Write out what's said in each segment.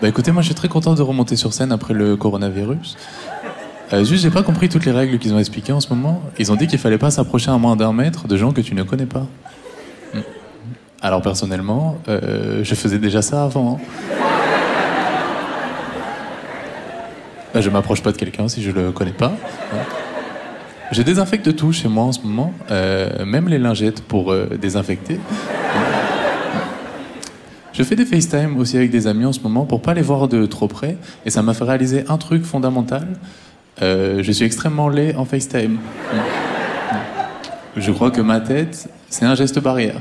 Bah écoutez, moi je suis très content de remonter sur scène après le coronavirus. Euh, juste, j'ai pas compris toutes les règles qu'ils ont expliquées en ce moment. Ils ont dit qu'il fallait pas s'approcher à moins d'un mètre de gens que tu ne connais pas. Hmm. Alors personnellement, euh, je faisais déjà ça avant. Bah, je m'approche pas de quelqu'un si je le connais pas. Je désinfecte tout chez moi en ce moment, euh, même les lingettes pour désinfecter. Je fais des FaceTime aussi avec des amis en ce moment pour pas les voir de trop près, et ça m'a fait réaliser un truc fondamental. Euh, je suis extrêmement laid en FaceTime. Je crois que ma tête, c'est un geste barrière.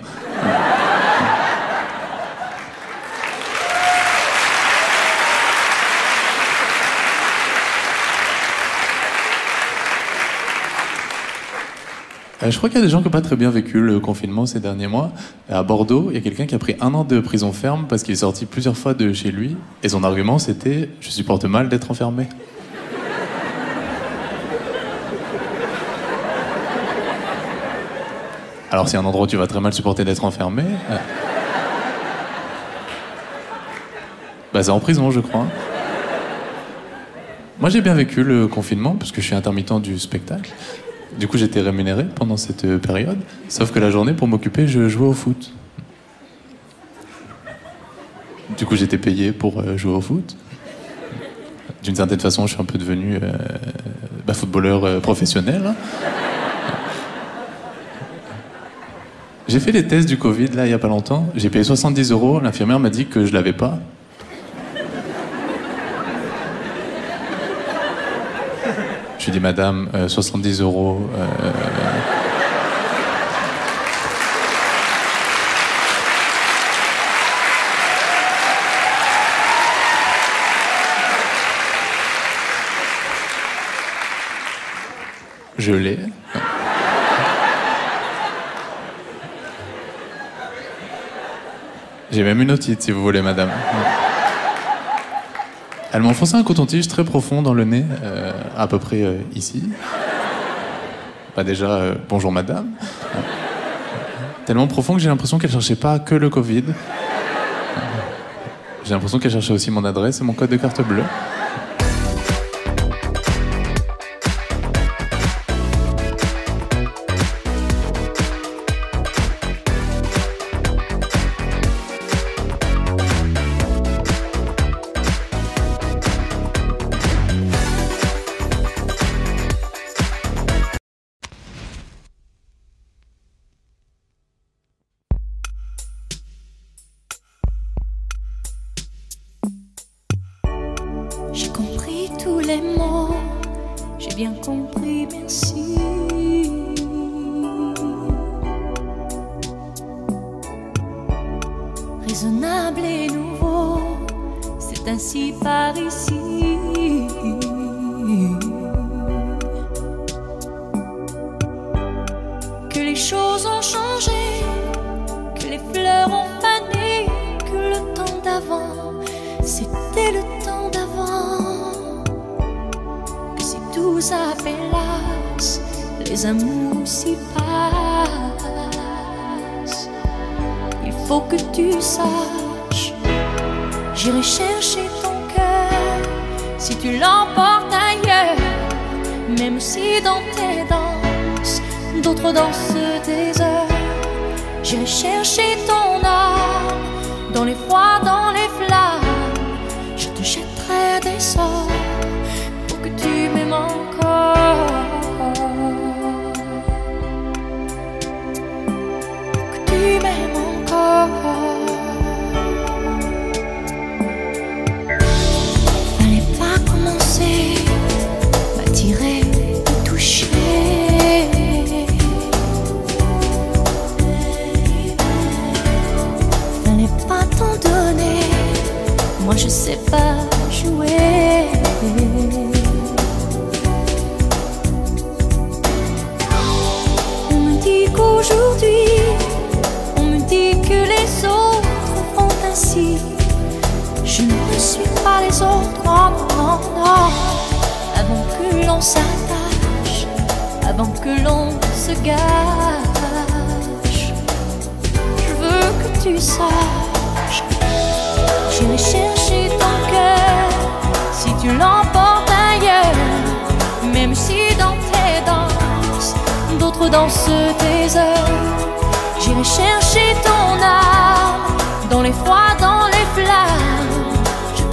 Euh, je crois qu'il y a des gens qui n'ont pas très bien vécu le confinement ces derniers mois. À Bordeaux, il y a quelqu'un qui a pris un an de prison ferme parce qu'il est sorti plusieurs fois de chez lui. Et son argument, c'était Je supporte mal d'être enfermé. Alors, c'est un endroit où tu vas très mal supporter d'être enfermé. euh, Bah, c'est en prison, je crois. Moi, j'ai bien vécu le confinement parce que je suis intermittent du spectacle. Du coup, j'étais rémunéré pendant cette euh, période. Sauf que la journée, pour m'occuper, je jouais au foot. Du coup, j'étais payé pour euh, jouer au foot. D'une certaine façon, je suis un peu devenu euh, bah, footballeur professionnel. hein. J'ai fait les tests du Covid là il y a pas longtemps. J'ai payé 70 euros. L'infirmière m'a dit que je l'avais pas. Ai dit, madame, euh, 70 euros. euh, Je l'ai. J'ai même une otite, si vous voulez, madame. Elle m'a enfoncé un coton-tige très profond dans le nez, euh, à peu près euh, ici. Bah déjà, euh, bonjour madame. Tellement profond que j'ai l'impression qu'elle cherchait pas que le Covid. J'ai l'impression qu'elle cherchait aussi mon adresse et mon code de carte bleue. Choses ont changé, que les fleurs ont fané, que le temps d'avant, c'était le temps d'avant. Que si tout s'appelasse, les amours s'y passent. Il faut que tu saches, j'irai chercher ton cœur si tu l'emportes ailleurs, même si dans tes danses, d'autres dansent des heures. J'irai chercher ton âme dans les froids, dans suis pas les autres, non, non, non. Avant que l'on s'attache, avant que l'on se gâche, je veux que tu saches. J'irai chercher ton cœur si tu l'emportes ailleurs, même si dans tes danses, d'autres dansent tes heures. J'irai chercher ton âme dans les froids, dans les flammes.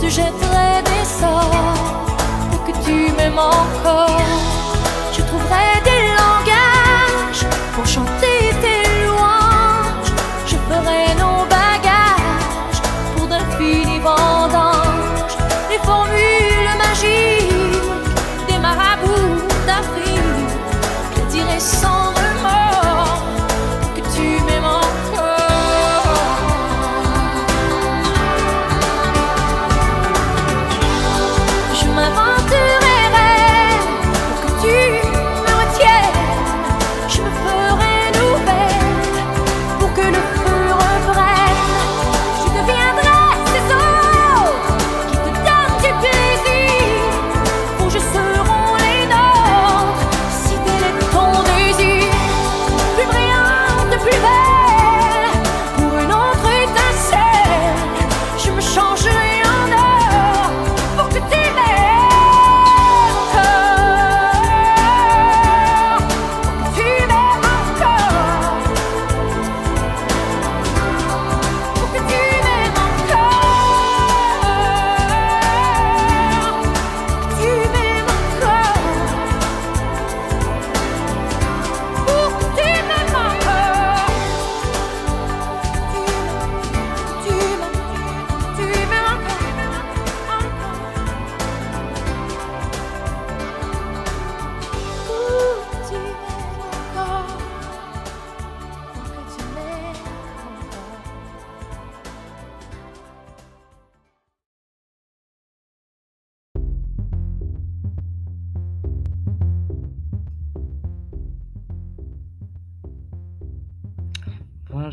Te jetterai des sorts pour que tu m'aimes encore.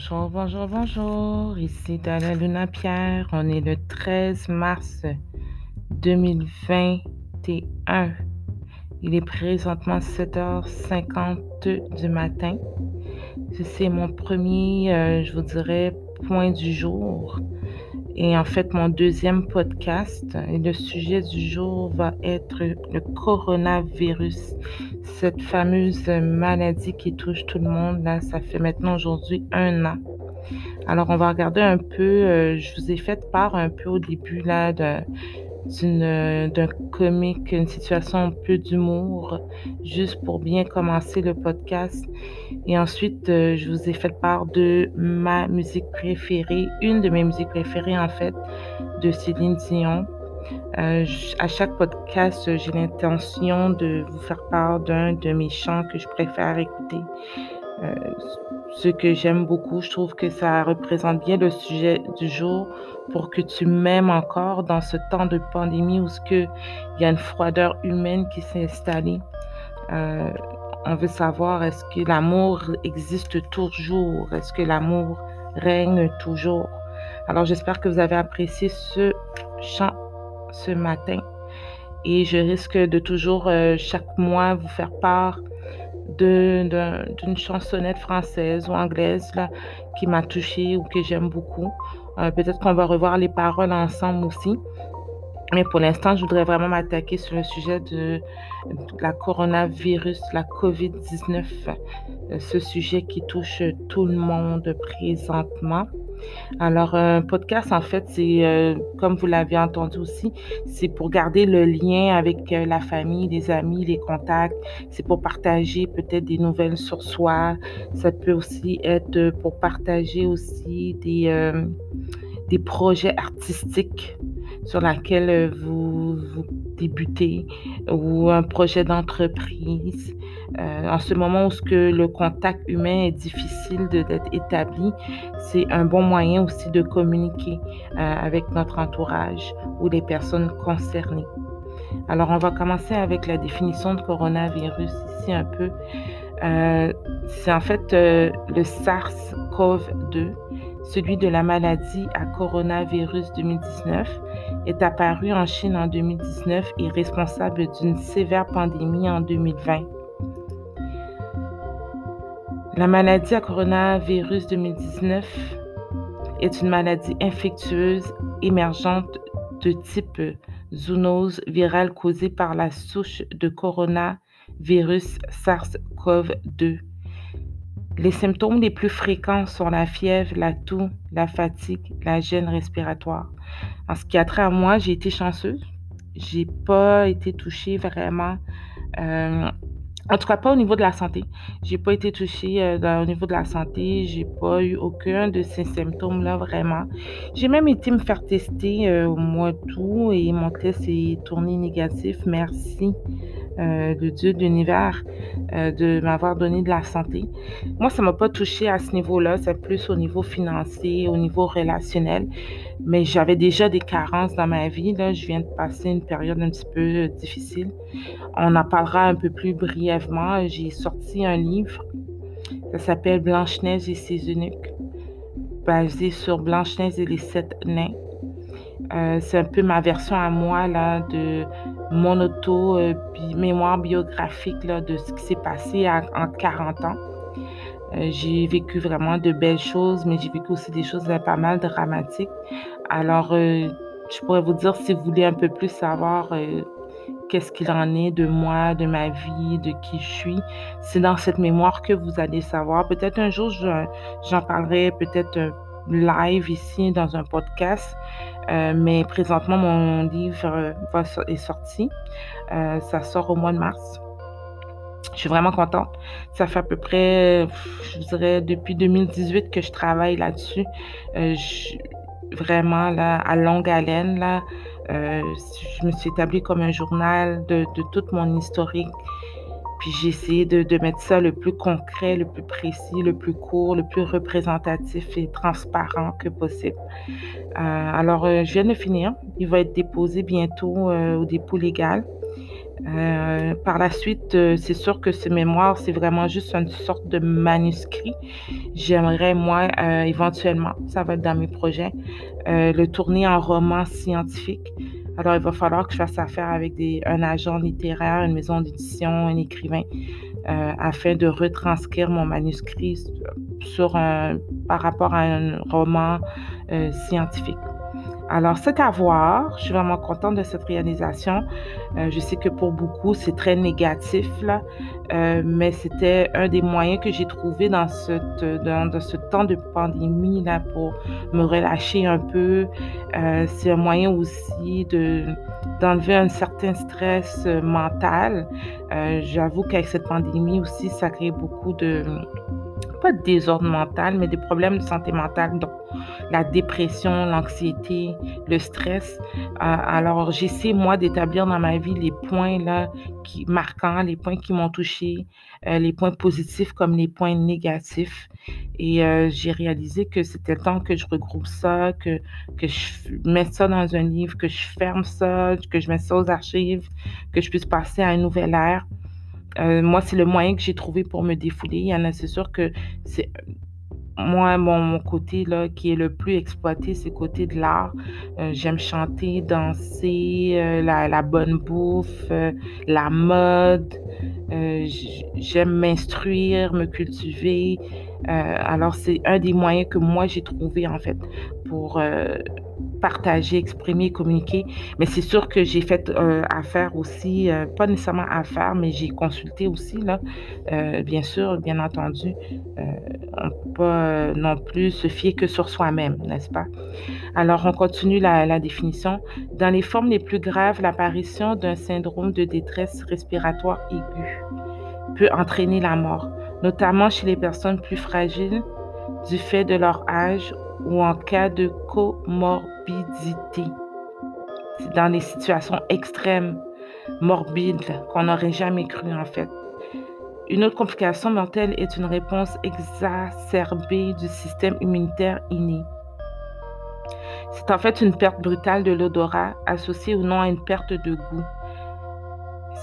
Bonjour, bonjour, bonjour. Ici Dalla Luna Pierre. On est le 13 mars 2021. Il est présentement 7h50 du matin. C'est mon premier, euh, je vous dirais, point du jour. Et en fait, mon deuxième podcast. Et le sujet du jour va être le coronavirus cette fameuse maladie qui touche tout le monde, là, ça fait maintenant aujourd'hui un an. Alors, on va regarder un peu, euh, je vous ai fait part un peu au début, là, de- d'un comique, une situation un peu d'humour, juste pour bien commencer le podcast. Et ensuite, euh, je vous ai fait part de ma musique préférée, une de mes musiques préférées, en fait, de Céline Dion. Euh, à chaque podcast, euh, j'ai l'intention de vous faire part d'un de mes chants que je préfère écouter. Ce que j'aime beaucoup, je trouve que ça représente bien le sujet du jour pour que tu m'aimes encore dans ce temps de pandémie où il y a une froideur humaine qui s'est installée. Euh, on veut savoir est-ce que l'amour existe toujours? Est-ce que l'amour règne toujours? Alors j'espère que vous avez apprécié ce chant ce matin et je risque de toujours euh, chaque mois vous faire part d'une chansonnette française ou anglaise là, qui m'a touchée ou que j'aime beaucoup. Euh, Peut-être qu'on va revoir les paroles ensemble aussi. Mais pour l'instant, je voudrais vraiment m'attaquer sur le sujet de, de la coronavirus, la COVID-19, euh, ce sujet qui touche tout le monde présentement. Alors, un podcast, en fait, c'est, euh, comme vous l'avez entendu aussi, c'est pour garder le lien avec euh, la famille, les amis, les contacts. C'est pour partager peut-être des nouvelles sur soi. Ça peut aussi être euh, pour partager aussi des, euh, des projets artistiques sur lesquels euh, vous, vous débutez ou un projet d'entreprise. Euh, en ce moment où ce que le contact humain est difficile d'être établi, c'est un bon moyen aussi de communiquer euh, avec notre entourage ou les personnes concernées. Alors, on va commencer avec la définition de coronavirus ici un peu. Euh, c'est en fait le SARS-CoV-2, celui de la maladie à coronavirus 2019, est apparu en Chine en 2019 et responsable d'une sévère pandémie en 2020. La maladie à coronavirus 2019 est une maladie infectieuse émergente de type zoonose virale causée par la souche de coronavirus SARS-CoV-2 Les symptômes les plus fréquents sont la fièvre, la toux, la fatigue, la gêne respiratoire. En ce qui a trait à moi, j'ai été chanceuse. J'ai pas été touchée vraiment euh, en tout cas, pas au niveau de la santé. J'ai pas été touchée euh, au niveau de la santé. J'ai pas eu aucun de ces symptômes-là vraiment. J'ai même été me faire tester euh, au mois d'août et mon test est tourné négatif. Merci euh, le Dieu de l'univers de m'avoir donné de la santé. Moi, ça m'a pas touché à ce niveau-là. C'est plus au niveau financier, au niveau relationnel. Mais j'avais déjà des carences dans ma vie. Là, je viens de passer une période un petit peu difficile. On en parlera un peu plus brièvement. J'ai sorti un livre. Ça s'appelle Blanche-Neige et ses eunuques, basé sur Blanche-Neige et les sept nains. Euh, c'est un peu ma version à moi là, de mon auto euh, biographique là, de ce qui s'est passé en 40 ans. Euh, j'ai vécu vraiment de belles choses, mais j'ai vécu aussi des choses pas mal dramatiques. Alors, je pourrais vous dire si vous voulez un peu plus savoir qu'est-ce qu'il en est de moi, de ma vie, de qui je suis. C'est dans cette mémoire que vous allez savoir. Peut-être un jour, j'en parlerai peut-être live ici dans un podcast. Euh, mais présentement, mon livre euh, est sorti. Euh, ça sort au mois de mars. Je suis vraiment contente. Ça fait à peu près, je dirais, depuis 2018 que je travaille là-dessus. vraiment, là, à longue haleine, là. je me suis établie comme un journal de, de toute mon historique puis j'ai essayé de, mettre ça le plus concret, le plus précis, le plus court, le plus représentatif et transparent que possible. Euh, alors, euh, je viens de finir. Il va être déposé bientôt euh, au dépôt légal. Euh, par la suite, euh, c'est sûr que ce mémoire, c'est vraiment juste une sorte de manuscrit. J'aimerais, moi, euh, éventuellement, ça va être dans mes projets, le tourner en roman scientifique. Alors, il va falloir que je fasse affaire avec un agent littéraire, une maison d'édition, un écrivain, afin de retranscrire mon manuscrit par rapport à un roman scientifique. Alors, c'est à voir. Je suis vraiment contente de cette réalisation. Euh, je sais que pour beaucoup, c'est très négatif, euh, mais c'était un des moyens que j'ai trouvé dans, cette, dans, ce temps de pandémie là, pour me relâcher un peu. Euh, c'est un moyen aussi de, d'enlever un certain stress mental. J'avoue qu'avec cette pandémie aussi, ça crée beaucoup de pas de désordre mental, mais des problèmes de santé mentale, donc la dépression, l'anxiété, le stress. Euh, alors, j'essaie, moi, d'établir dans ma vie les points là, qui, marquants, les points qui m'ont touché, euh, les points positifs comme les points négatifs. Et euh, j'ai réalisé que c'était le temps que je regroupe ça, que, que je mette ça dans un livre, que je ferme ça, que je mette ça aux archives, que je puisse passer à un nouvel ère. Euh, moi, c'est le moyen que j'ai trouvé pour me défouler. Il y en a, c'est sûr que c'est moi, mon, côté là, qui est le plus exploité, c'est le côté de l'art. Euh, j'aime chanter, danser, euh, la, bonne bouffe, la mode. j'aime m'instruire, me cultiver. alors, c'est un des moyens que moi, j'ai trouvé, en fait, pour partager, exprimer, communiquer. Mais c'est sûr que j'ai fait euh, affaire aussi, euh, pas nécessairement affaire, mais j'ai consulté aussi, là. Euh, bien sûr, bien entendu, on ne peut pas non plus se fier que sur soi-même, n'est-ce pas? Alors, on continue la, la définition. Dans les formes les plus graves, l'apparition d'un syndrome de détresse respiratoire aiguë peut entraîner la mort, notamment chez les personnes plus fragiles du fait de leur âge ou en cas de comorbidité. C'est dans des situations extrêmes, morbides, qu'on n'aurait jamais cru en fait. Une autre complication mortelle est une réponse exacerbée du système immunitaire inné. C'est en fait une perte brutale de l'odorat associée ou non à une perte de goût.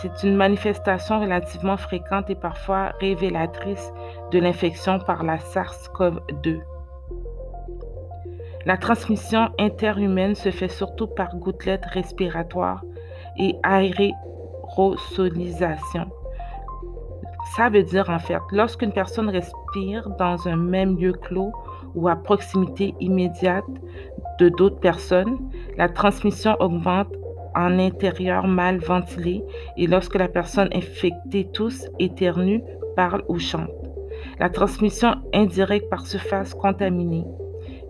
C'est une manifestation relativement fréquente et parfois révélatrice de l'infection par la SARS-CoV-2. La transmission interhumaine se fait surtout par gouttelettes respiratoires et aérosolisation. Ça veut dire en fait, lorsqu'une personne respire dans un même lieu clos ou à proximité immédiate de d'autres personnes, la transmission augmente en intérieur mal ventilé et lorsque la personne infectée tousse, éternue, parle ou chante. La transmission indirecte par surface contaminée,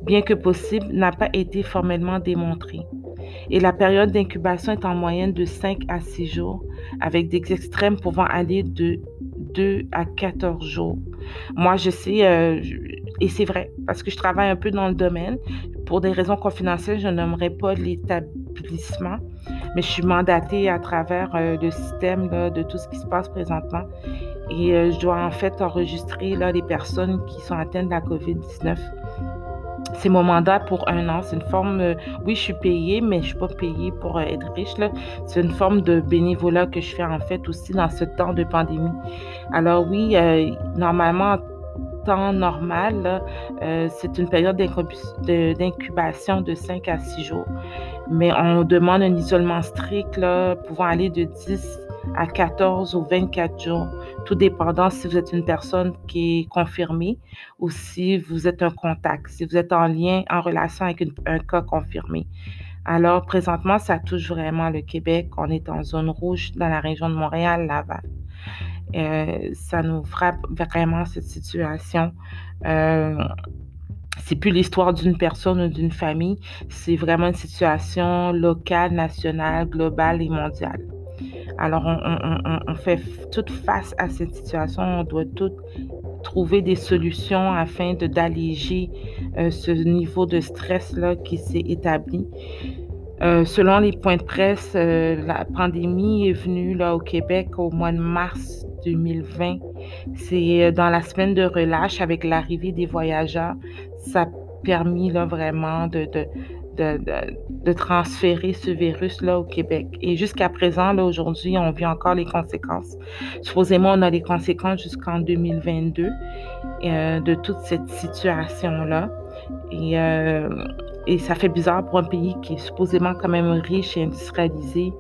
bien que possible, n'a pas été formellement démontrée. Et la période d'incubation est en moyenne de 5 à 6 jours, avec des extrêmes pouvant aller de 2 à 14 jours. Moi, je sais, euh, et c'est vrai, parce que je travaille un peu dans le domaine. Pour des raisons confidentielles, je n'aimerais pas l'établissement, mais je suis mandatée à travers euh, le système de tout ce qui se passe présentement. Et euh, je dois en fait enregistrer là, les personnes qui sont atteintes de la COVID-19 c'est mon mandat pour un an. C'est une forme, euh, oui, je suis payée, mais je ne suis pas payée pour euh, être riche. C'est une forme de bénévolat que je fais en fait aussi dans ce temps de pandémie. Alors oui, euh, normalement, temps normal, c'est une période d'incubation de 5 à 6 jours. Mais on demande un isolement strict là, pouvant aller de 10 à 14 ou 24 jours, tout dépendant si vous êtes une personne qui est confirmée ou si vous êtes un contact, si vous êtes en lien, en relation avec un cas confirmé. Alors, présentement, ça touche vraiment le Québec. On est en zone rouge dans la région de Montréal, Laval. Euh, ça nous frappe vraiment cette situation. Euh, c'est plus l'histoire d'une personne ou d'une famille, c'est vraiment une situation locale, nationale, globale et mondiale. Alors, on, fait toute face à cette situation. On doit tout trouver des solutions afin d'alléger euh, ce niveau de stress-là qui s'est établi. Euh, selon les points de presse, euh, la pandémie est venue là, au Québec au mois de mars 2020. C'est dans la semaine de relâche avec l'arrivée des voyageurs. Ça a permis là, vraiment de, de, transférer ce virus-là au Québec. Et jusqu'à présent, là, aujourd'hui, on vit encore les conséquences. Supposément, on a les conséquences jusqu'en 2022 euh, de toute cette situation-là. Et, euh, et ça fait bizarre pour un pays qui est supposément quand même riche et industrialisé.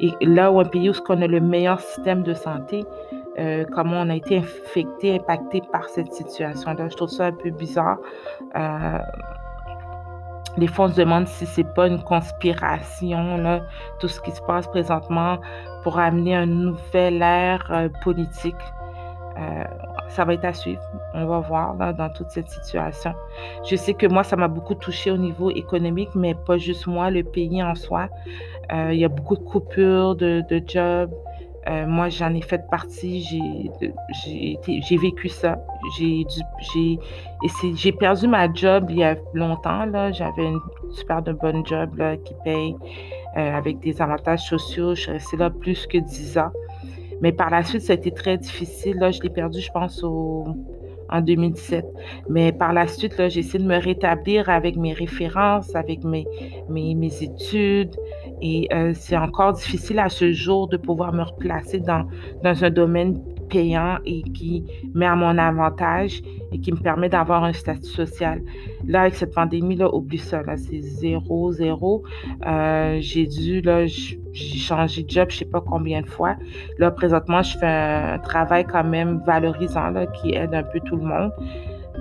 Et là où un pays où on a le meilleur système de santé, euh, comment on a été infecté, impacté par cette situation-là. Je trouve ça un peu bizarre. Les on se demande si c'est pas une conspiration, tout ce qui se passe présentement pour amener un nouvel ère euh, politique. Euh, ça va être à suivre. On va voir dans toute cette situation. Je sais que moi, ça m'a beaucoup touché au niveau économique, mais pas juste moi, le pays en soi. Euh, il y a beaucoup de coupures de jobs. Euh, moi, j'en ai fait partie, j'ai vécu ça. J'ai perdu ma job il y a longtemps. J'avais une super de bonne job qui paye euh, avec des avantages sociaux. Je suis restée là plus que 10 ans. Mais par la suite, ça a été très difficile. Là, je l'ai perdu, je pense, en 2017. Mais par la suite, j'ai essayé de me rétablir avec mes références, avec mes, mes études. Et euh, c'est encore difficile à ce jour de pouvoir me replacer dans, dans un domaine payant et qui met à mon avantage et qui me permet d'avoir un statut social. Là, avec cette pandémie-là, oublie ça, là, c'est zéro, zéro. Euh, j'ai dû, là, j'ai changé de job je sais pas combien de fois. Là, présentement, je fais un travail quand même valorisant, là, qui aide un peu tout le monde.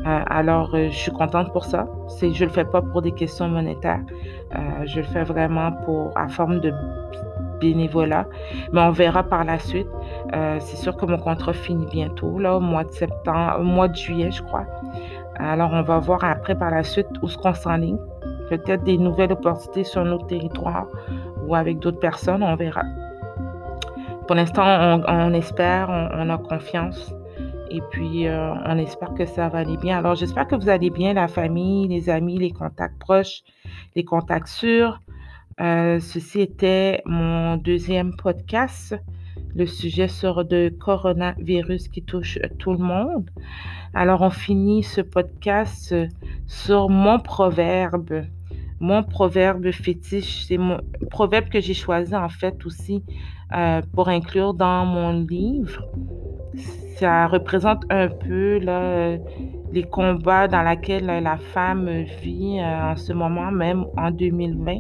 Euh, alors, euh, je suis contente pour ça. Je le fais pas pour des questions monétaires. je le fais vraiment pour, à forme de bénévolat. Mais on verra par la suite. Euh, c'est sûr que mon contrat finit bientôt, là, au mois de septembre, mois de juillet, je crois. Alors, on va voir après par la suite où ce qu'on s'enligne. Peut-être des nouvelles opportunités sur notre territoire ou avec d'autres personnes, on verra. Pour l'instant, on, espère, on, a confiance. Et puis, euh, on espère que ça va aller bien. Alors, j'espère que vous allez bien, la famille, les amis, les contacts proches, les contacts sûrs. Euh, ceci était mon deuxième podcast, le sujet sur le coronavirus qui touche tout le monde. Alors, on finit ce podcast sur mon proverbe. Mon proverbe fétiche, c'est mon proverbe que j'ai choisi en fait aussi euh, pour inclure dans mon livre. Ça représente un peu là, les combats dans lesquels la femme vit euh, en ce moment, même en 2020.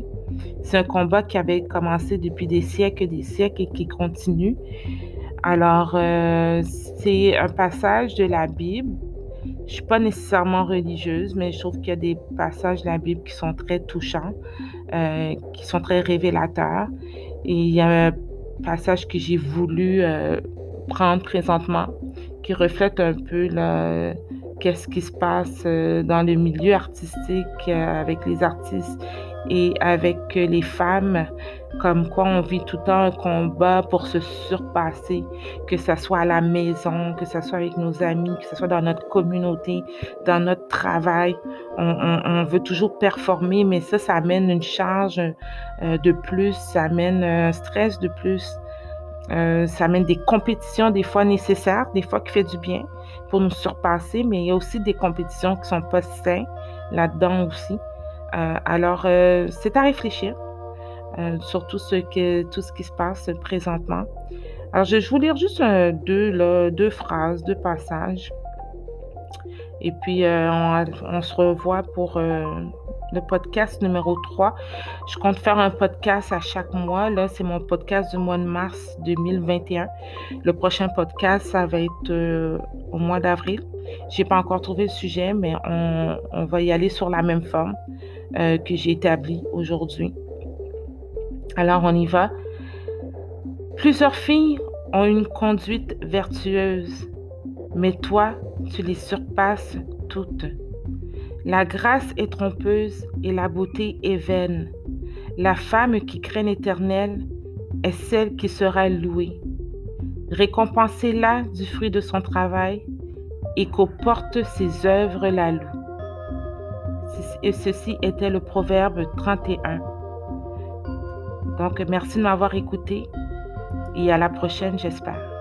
C'est un combat qui avait commencé depuis des siècles et des siècles et qui continue. Alors, euh, c'est un passage de la Bible. Je ne suis pas nécessairement religieuse, mais je trouve qu'il y a des passages de la Bible qui sont très touchants, euh, qui sont très révélateurs. Et il y a un passage que j'ai voulu euh, prendre présentement, qui reflète un peu qu'est-ce qui se passe euh, dans le milieu artistique euh, avec les artistes et avec les femmes, comme quoi on vit tout le temps un combat pour se surpasser, que ce soit à la maison, que ce soit avec nos amis, que ce soit dans notre communauté, dans notre travail. On, veut toujours performer, mais ça, ça amène une charge euh, de plus, ça amène un stress de plus. Euh, ça amène des compétitions des fois nécessaires, des fois qui fait du bien pour nous surpasser, mais il y a aussi des compétitions qui sont pas saines là-dedans aussi. Euh, alors, euh, c'est à réfléchir sur tout ce, que, tout ce qui se passe présentement. Alors, je vais vous lire juste deux, deux phrases, deux passages. Et puis, on, se revoit pour le podcast numéro 3. Je compte faire un podcast à chaque mois. Là, c'est mon podcast du mois de mars 2021. Le prochain podcast, ça va être euh, au mois d'avril. Je n'ai pas encore trouvé le sujet, mais on, va y aller sur la même forme euh, que j'ai établie aujourd'hui. Alors, on y va. Plusieurs filles ont une conduite vertueuse, mais toi, tu les surpasses toutes. La grâce est trompeuse et la beauté est vaine. La femme qui craint l'Éternel est celle qui sera louée. Récompensez-la du fruit de son travail et qu'au porte ses œuvres la loue. Et ceci était le proverbe 31. Donc, merci de m'avoir écouté et à la prochaine, j'espère.